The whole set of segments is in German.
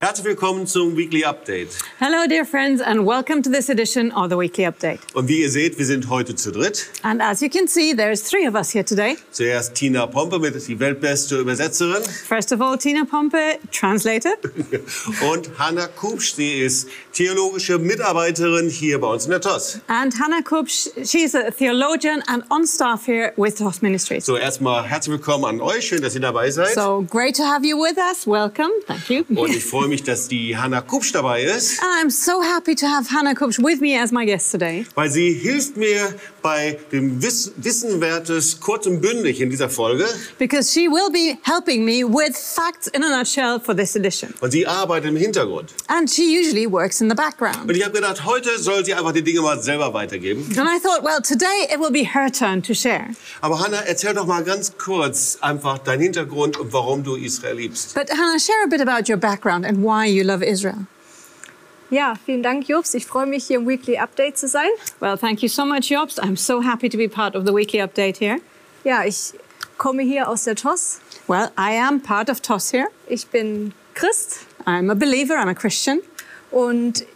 Herzlich willkommen zum Weekly Update. Hello, dear friends, and welcome to this edition of the Weekly Update. Und wie ihr seht, wir sind heute zu dritt. And as you can see, there's three of us here today. Zuerst Tina Pompe mit die weltbeste Übersetzerin First of all, Tina Pompe, translator, und Hanna Kupsch, sie ist theologische Mitarbeiterin hier bei uns in der TOS. and Hannah Kupsch. She's a theologian and on staff here with TOS Ministries. So erstmal herzlich willkommen an euch, schön, dass ihr dabei seid. So great to have you with us. Welcome. Thank you. Und ich freue mich, dass die Hanna Kupsch dabei ist, And I'm so happy to have Hannah Kupsch with me as my guest today weil sie hilft mir bei dem Wiss Wissenwertes kurz und bündig in dieser Folge. because she will be helping me with facts in a nutshell for this edition. Und sie arbeitet im Hintergrund. And she usually works in the background. Und ich habe gedacht, heute soll sie einfach die Dinge mal selber weitergeben. And I thought, well, today it will be her turn to share. Aber Hanna, erzähl doch mal ganz kurz einfach deinen Hintergrund und warum du Israel liebst. But Hannah, share a bit about your background and why you love Israel. Ja, vielen Dank, Jobs. Ich freue mich, hier im Weekly Update zu sein. Well, thank you so much, Jobst. I'm so happy to be part of the weekly update here. Ja, ich komme hier aus der TOS. Well, I am part of TOS here. Ich bin Christ I'm a believer, I'm a Christian. und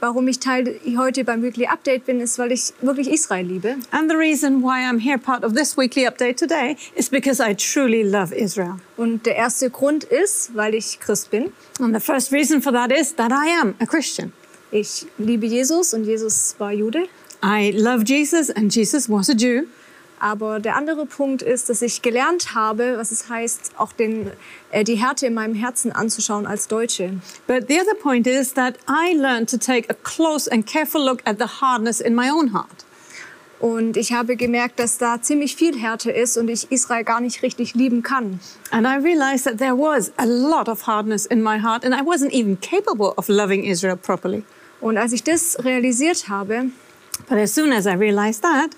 warum ich Teil heute beim Weekly Update bin, ist, weil ich wirklich Israel liebe. And the reason why I'm here part of this weekly update today is because I truly love Israel. Und der erste Grund ist, weil ich Christ bin. And the first reason for that is that I am a Christian. Ich liebe Jesus und Jesus war Jude. I love Jesus and Jesus was a Jew. Aber der andere Punkt ist, dass ich gelernt habe, was es heißt, auch den, äh, die Härte in meinem Herzen anzuschauen als Deutsche. But the other point is that I learned to take a close and careful look at the hardness in my own heart. Und ich habe gemerkt, dass da ziemlich viel Härte ist und ich Israel gar nicht richtig lieben kann. And I realized that there was a lot of hardness in my heart, and I wasn't even capable of loving Israel properly. Und als ich das realisiert habe, But as soon as I realized that,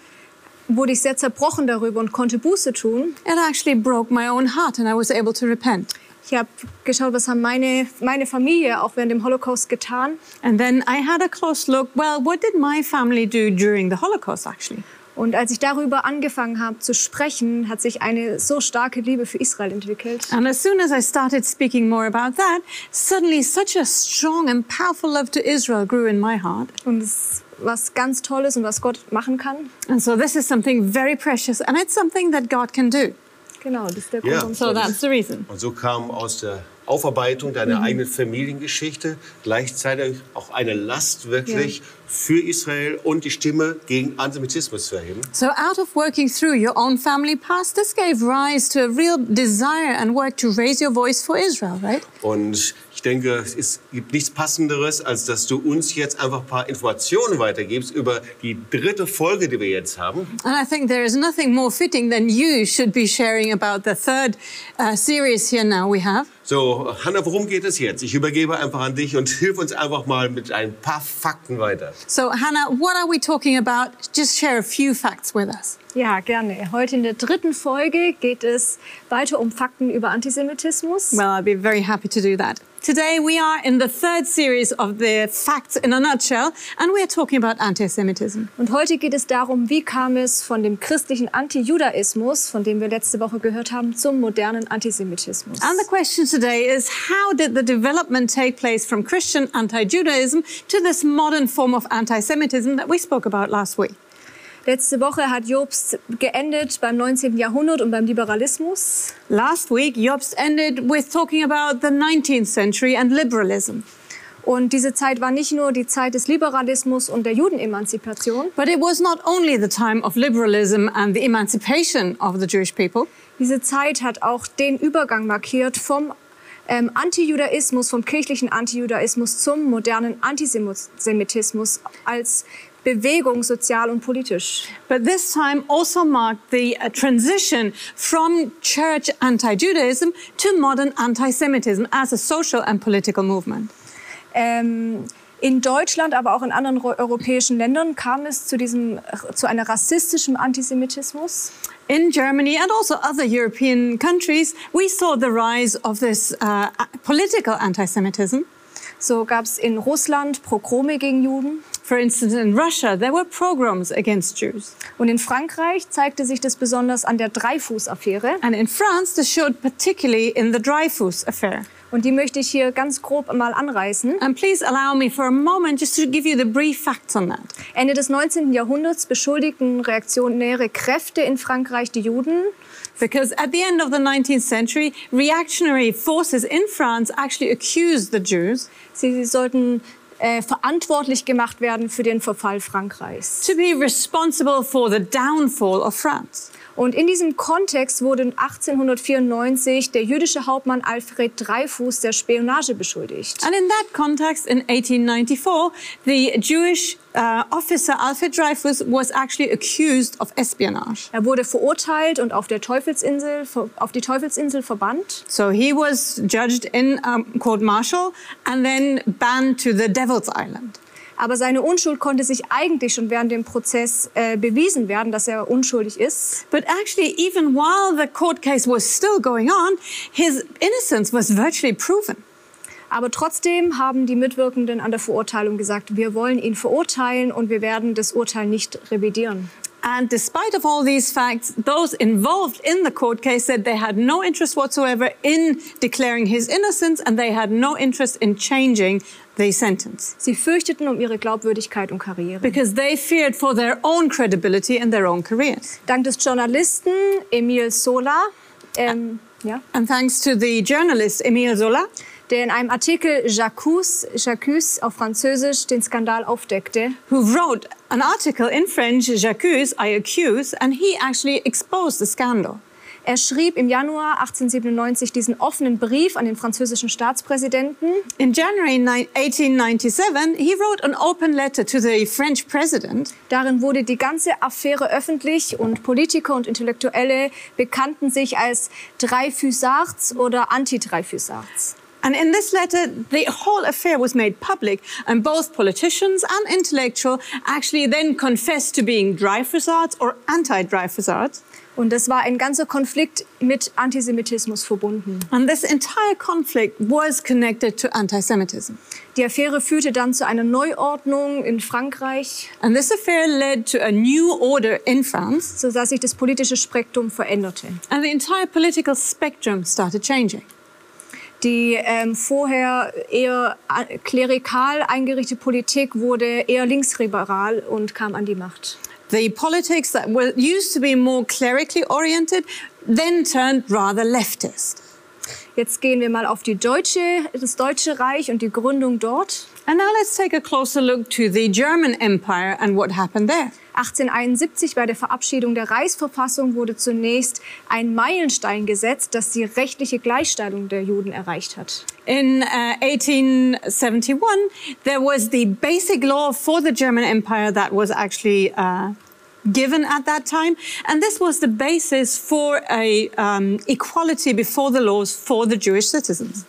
wurde ich sehr zerbrochen darüber und konnte Buße tun. it actually broke my own heart, and I was able to repent. Ich habe geschaut, was haben meine, meine Familie auch während dem Holocaust getan. And then I had a close look well, what did my family do during the Holocaust, actually? Und als ich darüber angefangen habe zu sprechen, hat sich eine so starke Liebe für Israel entwickelt. And as soon as I started speaking more about that, suddenly such a strong and powerful love to Israel grew in my heart. Und es was ganz Tolles und was Gott machen kann. And so this is something very precious, and it's something that God can do. Genau, das ist der Grund. Ja. warum- So that's the reason. Und so kam aus der Aufarbeitung deiner eigenen Familiengeschichte gleichzeitig auch eine Last wirklich für Israel und die Stimme gegen Antisemitismus zu erheben. So, out of working through your own family past, this gave rise to a real desire and work to raise your voice for Israel, right? Und ich denke, es gibt nichts Passenderes, als dass du uns jetzt einfach ein paar Informationen weitergibst über die dritte Folge, die wir jetzt haben. And I think there is nothing more fitting than you should be sharing about the third uh, series here now we have. So, Hanna, worum geht es jetzt? Ich übergebe einfach an dich und hilf uns einfach mal mit ein paar Fakten weiter. So, Hannah, what are we talking about? Just share a few facts with us. Ja, gerne. Heute in der dritten Folge geht es weiter um Fakten über Antisemitismus. Well, I'll be very happy to do that. Today, we are in the third series of the facts in a nutshell, and we are talking about anti Semitism. Und heute geht es darum, wie kam es von dem christlichen Antijudaismus, von dem wir letzte Woche gehört haben, zum modernen Antisemitismus. And the question today is how did the development take place from Christian anti Judaism to this modern form of anti Semitism that we spoke about last week? Letzte Woche hat Jobst geendet beim 19. Jahrhundert und beim Liberalismus. Last week, Jobst ended with talking about the 19th century and liberalism. Und diese Zeit war nicht nur die Zeit des Liberalismus und der Judenemanzipation. But it was not only the time of liberalism and the emancipation of the Jewish people. Diese Zeit hat auch den Übergang markiert vom ähm, Antijudaismus, vom kirchlichen Antijudaismus zum modernen Antisemitismus als Bewegung sozial und politisch. But this time also marked the uh, transition from church anti Judaism to modern anti Semitism as a social and political movement. Ähm, in Deutschland, aber auch in anderen ro- europäischen Ländern kam es zu diesem zu einer rassistischen Antisemitismus. In Germany and also other European countries, we saw the rise of this uh, political anti Semitism. So gab es in Russland Pogrome gegen Juden. For instance, in Russia, there were pogroms against Jews. Und in Frankreich zeigte sich das besonders an der Dreyfus-Affäre. And in France, this showed particularly in the Dreyfus affair. Und die möchte ich hier ganz grob mal anreißen. And please allow me for a moment just to give you the brief facts on that. Ende des 19. Jahrhunderts beschuldigten reaktionäre Kräfte in Frankreich die Juden. Because at the end of the 19th century, reactionary forces in France actually accused the Jews Sie sollten äh, verantwortlich gemacht werden für den Verfall Frankreichs. to be responsible for the downfall of France. Und in diesem Kontext wurde 1894 der jüdische Hauptmann Alfred Dreyfus der Spionage beschuldigt. And in that context, in 1894, the Jewish uh, officer Alfred Dreyfus was actually accused of espionage. Er wurde verurteilt und auf der Teufelsinsel auf die Teufelsinsel verbannt. So he was judged in um, court martial and then banned to the Devil's Island. Aber seine Unschuld konnte sich eigentlich schon während dem Prozess äh, bewiesen werden, dass er unschuldig ist. But actually, even while the court case was still going on, his innocence was virtually proven. Aber trotzdem haben die Mitwirkenden an der Verurteilung gesagt, wir wollen ihn verurteilen und wir werden das Urteil nicht revidieren. And despite of all these facts, those involved in the court case said they had no interest whatsoever in declaring his innocence and they had no interest in changing the sentence Sie fürchteten um ihre Glaubwürdigkeit und Karriere. because they feared for their own credibility and their own careers. Dank des Journalisten Emile Sola, ähm, ja, And thanks to the journalist Emil Zola, der in einem Artikel J'accuse, J'accuse auf Französisch den Skandal aufdeckte, who wrote an article in French, J'accuse, I accuse, and he actually exposed the scandal. Er schrieb im Januar 1897 diesen offenen Brief an den französischen Staatspräsidenten. In January ni- 1897, he wrote an open letter to the French president Darin wurde die ganze Affäre öffentlich und Politiker und Intellektuelle bekannten sich als Dreyfusards oder Anti-Dreyfusards. And in this letter, the whole affair was made public, and both politicians and intellectual actually then confessed to being Dreyfusards or anti-Dreyfusards. Und das war ein ganzer Konflikt mit Antisemitismus verbunden. And this entire conflict was connected to antisemitism. Die Affäre führte dann zu einer Neuordnung in Frankreich, And this affair led to a new order in France, sodass sich das politische Spektrum veränderte. and the entire political spectrum started changing. Die ähm, vorher eher äh, klerikal eingerichtete Politik wurde eher linksliberal und kam an die Macht. The politics that were used to be more clerically oriented then turned rather leftist. Jetzt gehen wir mal auf die deutsche, das Deutsche Reich und die Gründung dort. And now let's take a closer look to the German Empire and what happened there. 1871 bei der Verabschiedung der Reichsverfassung wurde zunächst ein Meilenstein gesetzt, das die rechtliche Gleichstellung der Juden erreicht hat. In uh, 1871, there was the basic law for the German Empire that was actually uh, given at that time, and this was the basis for a um, equality before the laws for the Jewish citizens.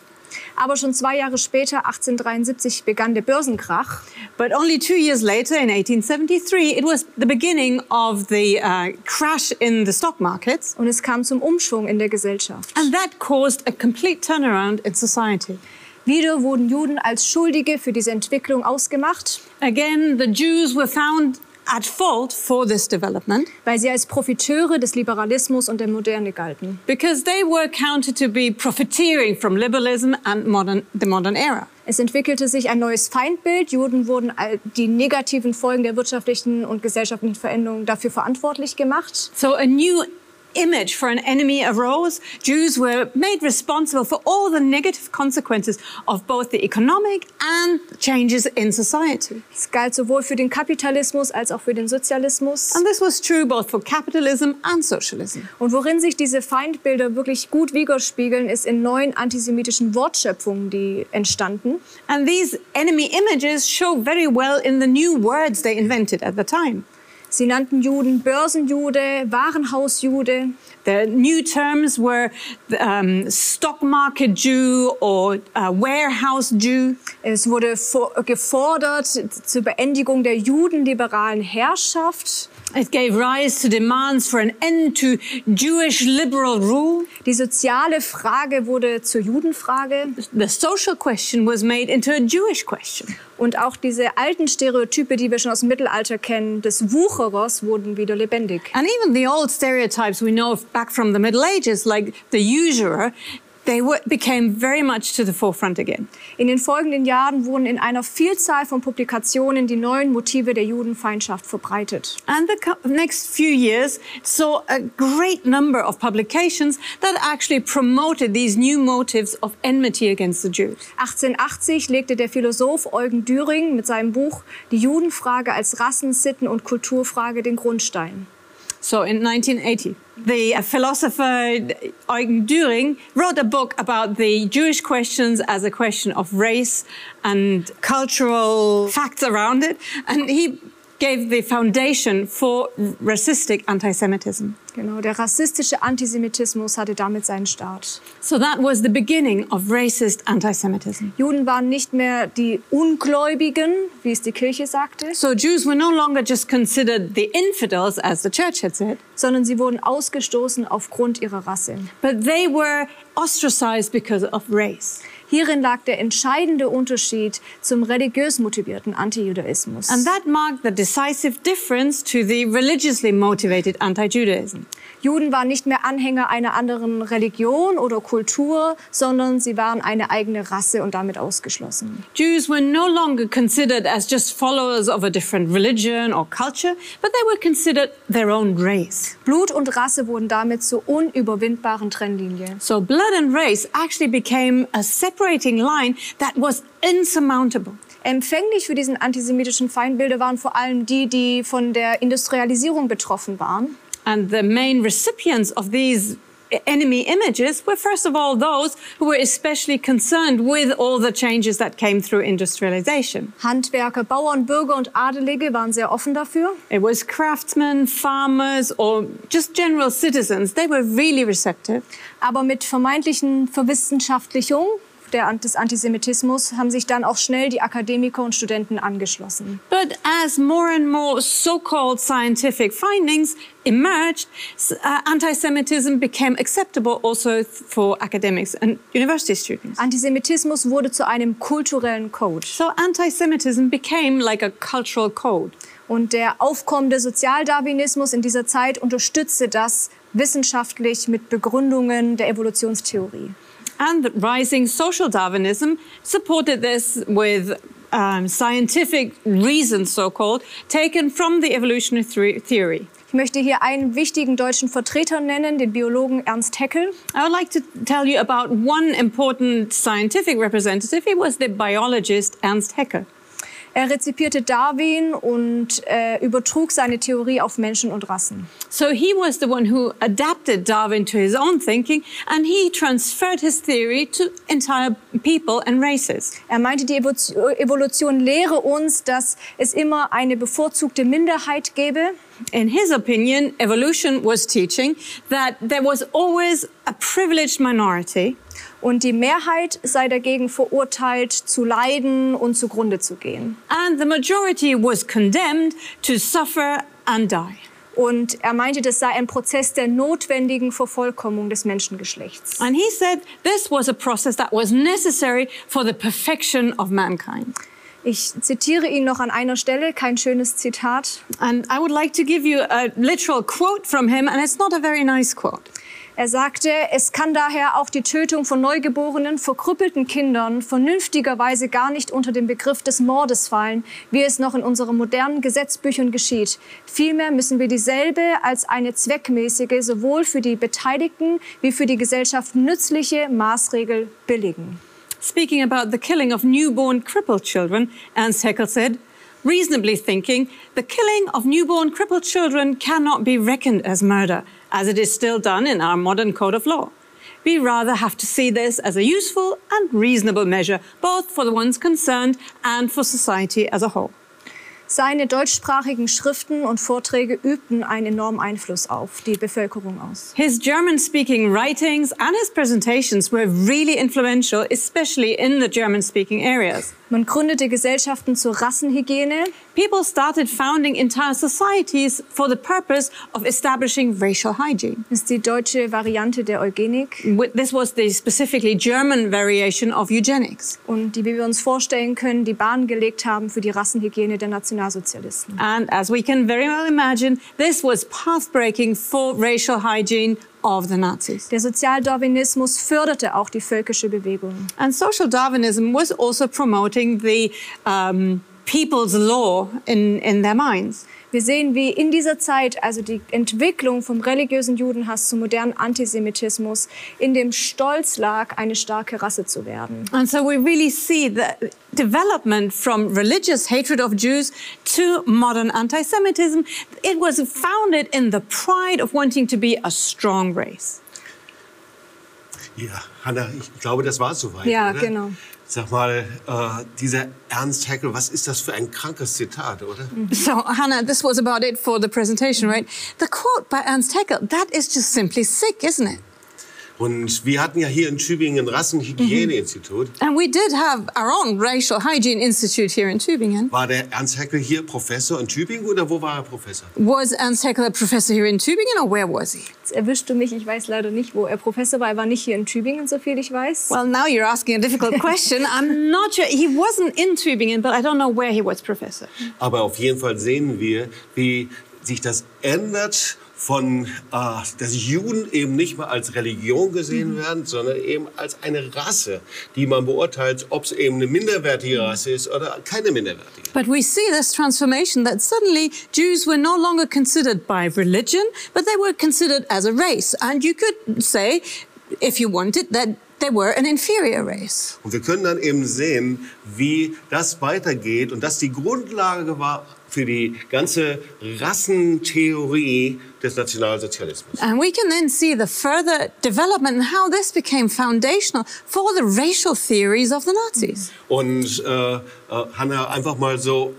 Aber schon zwei Jahre später, 1873, begann der Börsenkrach. But only two years later, in 1873, it was the beginning of the uh, crash in the stock markets, Und es kam zum Umschwung in der Gesellschaft. and that caused a complete turnaround in society. Wieder wurden Juden als Schuldige für diese Entwicklung ausgemacht, Again, the Jews were found at fault for this development weil sie als Profiteure des Liberalismus und der Moderne galten. because they were counted to be profiteering from liberalism and modern, the modern era. Es entwickelte sich ein neues Feindbild. Juden wurden die negativen Folgen der wirtschaftlichen und gesellschaftlichen Veränderungen dafür verantwortlich gemacht. So a new image for an enemy arose. Jews were made responsible for all the negative consequences of both the economic and changes in society. Es galt sowohl für den Kapitalismus als auch für den Sozialismus. And this was true both for capitalism and socialism. Und worin sich diese Feindbilder wirklich gut widerspiegeln, ist in neuen antisemitischen Wortschöpfungen, die entstanden. And these enemy images show very well in the new words they invented at the time. Sie nannten Juden Börsenjude, Warenhausjude. The new terms were um, stock market Jew or uh, warehouse Jew. Es wurde gefordert zur Beendigung der judenliberalen Herrschaft. It gave rise to demands for an end to Jewish liberal rule. Die soziale Frage wurde zur Judenfrage. The social question was made into a Jewish question. Und auch diese alten Stereotype, die wir schon aus dem Mittelalter kennen, des Wucherers, wurden wieder lebendig. And even the old stereotypes we know back from the Middle Ages, like the usurer, they were, became very much to the forefront again. In den folgenden Jahren wurden in einer Vielzahl von Publikationen die neuen Motive der Judenfeindschaft verbreitet. And the next few years saw a great number of publications that actually promoted these new motives of enmity against the Jews. 1880 legte der Philosoph Eugen Düring mit seinem Buch Die Judenfrage als Rassen-, Sitten- und Kulturfrage den Grundstein. So in 1980, the uh, philosopher Eugen Düring wrote a book about the Jewish questions as a question of race and cultural facts around it. And he gave the foundation for racistic anti-Semitism. Genau, der rassistische Antisemitismus hatte damit seinen Start. So that was the beginning of racist anti-Semitism. Juden waren nicht mehr die Ungläubigen, wie es die Kirche sagte, So Jews were no longer just considered the infidels, as the church had said, sondern sie wurden ausgestoßen aufgrund ihrer Rasse. but they were ostracized because of race. Hierin lag der entscheidende Unterschied zum religiös motivierten Antijudaismus. And that marked the decisive difference to the religiously motivated anti-Judaism. Juden waren nicht mehr Anhänger einer anderen Religion oder Kultur, sondern sie waren eine eigene Rasse und damit ausgeschlossen. Jews were no longer considered as just followers of a different religion or culture, but they were considered their own race. Blut und Rasse wurden damit zur unüberwindbaren Trennlinie. So blood and race actually became a separating line that was insurmountable. Empfänglich für diesen antisemitischen Feindbilder waren vor allem die, die von der Industrialisierung betroffen waren. And the main recipients of these enemy images were, first of all, those who were especially concerned with all the changes that came through industrialization. Handwerker, Bauern, Bürger und Adelige waren sehr offen dafür. It was craftsmen, farmers, or just general citizens. They were really receptive. Aber mit vermeintlichen Verwissenschaftlichung der, des Antisemitismus haben sich dann auch schnell die Akademiker und Studenten angeschlossen. But as more and more so-called scientific findings emerged, uh, anti-Semitism became acceptable also for academics and university students. Antisemitismus wurde zu einem kulturellen Code. So anti-Semitism became like a cultural code. Und der aufkommende Sozialdarwinismus in dieser Zeit unterstützte das wissenschaftlich mit Begründungen der Evolutionstheorie. And the rising social Darwinism supported this with um, scientific reasons, so-called, taken from the evolutionary theory. Ich möchte hier einen wichtigen deutschen Vertreter nennen, den Biologen Ernst Haeckel. I would like to tell you about one important scientific representative. He was the biologist Ernst Haeckel. Er rezipierte Darwin und äh, übertrug seine Theorie auf Menschen und Rassen. So he was the one who adapted Darwin to his own thinking and he transferred his theory to entire people and races. Er meinte, die Evo- Evolution lehre uns, dass es immer eine bevorzugte Minderheit gäbe In his opinion, evolution was teaching that there was always a privileged minority und die Mehrheit sei dagegen verurteilt zu leiden und zugrunde zu gehen. and the majority was condemned to suffer and die. Und er meinte, das sei ein Prozess der notwendigen Vervollkommnung des Menschengeschlechts. And he said this was a process that was necessary for the perfection of mankind. Ich zitiere ihn noch an einer Stelle, kein schönes Zitat. And I would like to give you a literal quote from him, and it's not a very nice quote. Er sagte, es kann daher auch die Tötung von neugeborenen, verkrüppelten Kindern vernünftigerweise gar nicht unter den Begriff des Mordes fallen, wie es noch in unseren modernen Gesetzbüchern geschieht. Vielmehr müssen wir dieselbe als eine zweckmäßige, sowohl für die Beteiligten wie für die Gesellschaft nützliche Maßregel billigen. Speaking about the killing of newborn crippled children, Ernst Haeckel said, reasonably thinking, the killing of newborn crippled children cannot be reckoned as murder, as it is still done in our modern code of law. We rather have to see this as a useful and reasonable measure, both for the ones concerned and for society as a whole. Seine deutschsprachigen Schriften und Vorträge übten einen enormen Einfluss auf die Bevölkerung aus. His German speaking writings and his presentations were really influential, especially in the German speaking areas. Man gründete Gesellschaften zur Rassenhygiene, People started founding entire societies for the purpose of establishing racial hygiene. das ist die deutsche Variante der Eugenik. This was the specifically German variation of eugenics. und die, wie wir uns vorstellen können, die Bahn gelegt haben für die Rassenhygiene der Nationalstaaten Nationalsozialisten. And as we can very well imagine, this was path-breaking for racial hygiene of the Nazis. Der Sozialdarwinismus förderte auch die völkische Bewegung. And social Darwinism was also promoting the um, people's law in, in their minds. Wir sehen, wie in dieser Zeit, also die Entwicklung vom religiösen Judenhass zum modernen Antisemitismus, in dem Stolz lag, eine starke Rasse zu werden. And so we really see the development from religious hatred of Jews to modern anti-Semitism. It was founded in the pride of wanting to be a strong race. Ja, Hanna, ich glaube, das war soweit. Ja, oder? genau. Sag mal, äh, dieser Ernst Haeckel, was ist das für ein krankes Zitat, oder? So, Hannah, this was about it for the presentation, right? The quote by Ernst Haeckel, that is just simply sick, isn't it? Und wir hatten ja hier in Tübingen ein Rassenhygieneinstitut. And we did have our own racial hygiene institute here in Tübingen. War der Ernst Haeckel hier Professor in Tübingen oder wo war er Professor? Was Ernst Haeckel a professor here in Tübingen or where was he? Jetzt erwischst du mich, ich weiß leider nicht, wo er Professor war. Er war nicht hier in Tübingen, so viel ich weiß. Well, now you're asking a difficult question. I'm not sure. He wasn't in Tübingen, but I don't know where he was professor. Aber auf jeden Fall sehen wir, wie sich das ändert von, äh, dass Juden eben nicht mehr als Religion gesehen werden, sondern eben als eine Rasse, die man beurteilt, ob es eben eine minderwertige Rasse ist oder keine minderwertige. But we see this transformation that suddenly Jews were no longer considered by religion, but they were considered as a race. And you could say, if you wanted, that they were an inferior race. Und wir können dann eben sehen, wie das weitergeht und das die Grundlage war für die ganze Rassentheorie des Nationalsozialismus. And we can then see the further development and how this became foundational for the racial theories of the Nazis. Und äh, äh, Hanna, einfach mal so,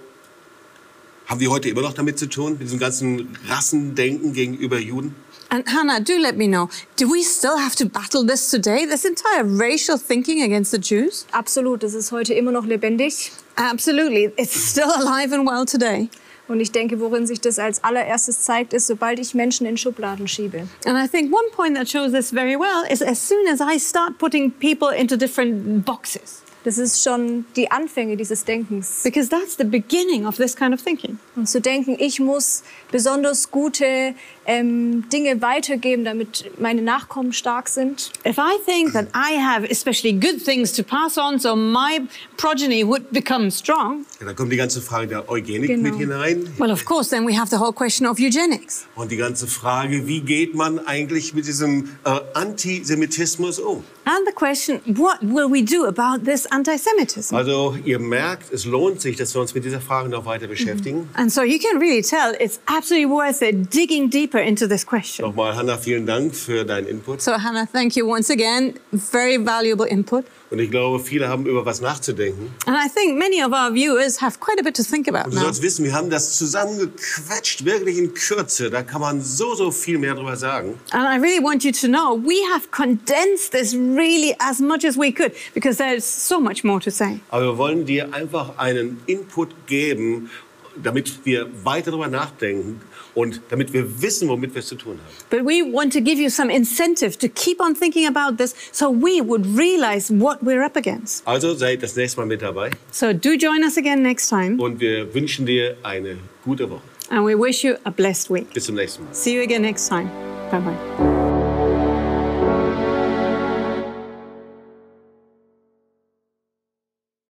haben wir heute immer noch damit zu tun, mit diesem ganzen Rassendenken gegenüber Juden? And Hannah, do let me know, do we still have to battle this today, this entire racial thinking against the Jews? Absolut, das ist heute immer noch lebendig. Absolutely. It's still alive and well today. Und ich denke, worin sich das als allererstes zeigt, ist, sobald ich Menschen in Schubladen schiebe. And I think one point that shows this very well is as soon as I start putting people into different boxes, Das ist schon die Anfänge dieses Denkens. because that's the beginning of this kind of thinking. Und zu denken, ich muss besonders gute ähm, Dinge weitergeben, damit meine Nachkommen stark sind. If I think that I have especially good things to pass on so my progeny would become strong, Ja, da kommt die ganze Frage der Eugenik Genau. mit hinein. well, of course, then we have the whole question of eugenics. Und die ganze Frage, wie geht man eigentlich mit diesem äh, Antisemitismus um? And the question, what will we do about this anti-Semitism? Also ihr merkt, es lohnt sich, dass wir uns mit dieser Frage noch weiter beschäftigen. And so you can really tell it's absolutely worth it digging deeper into this question. Nochmal, Hanna, vielen Dank für deinen Input. So Hannah, thank you once again. Very valuable input. Und ich glaube, viele haben über was nachzudenken. And I think many of our viewers have quite a bit to think about Und du sollst wissen, wir haben das zusammengequetscht, wirklich in Kürze. Da kann man so, so viel mehr drüber sagen. And I really want you to know we have condensed this really as much as we could because there's so much more to say. Aber wir wollen dir einfach einen Input geben, damit wir weiter darüber nachdenken und damit wir wissen, womit wir es zu tun haben. But we want to give you some incentive to keep on thinking about this so we would realize what we're up against. Also seid das nächste Mal mit dabei So do join us again next time und wir wünschen dir eine gute Woche. and we wish you a blessed week. Bis zum nächsten Mal. See you again next time. Bye bye.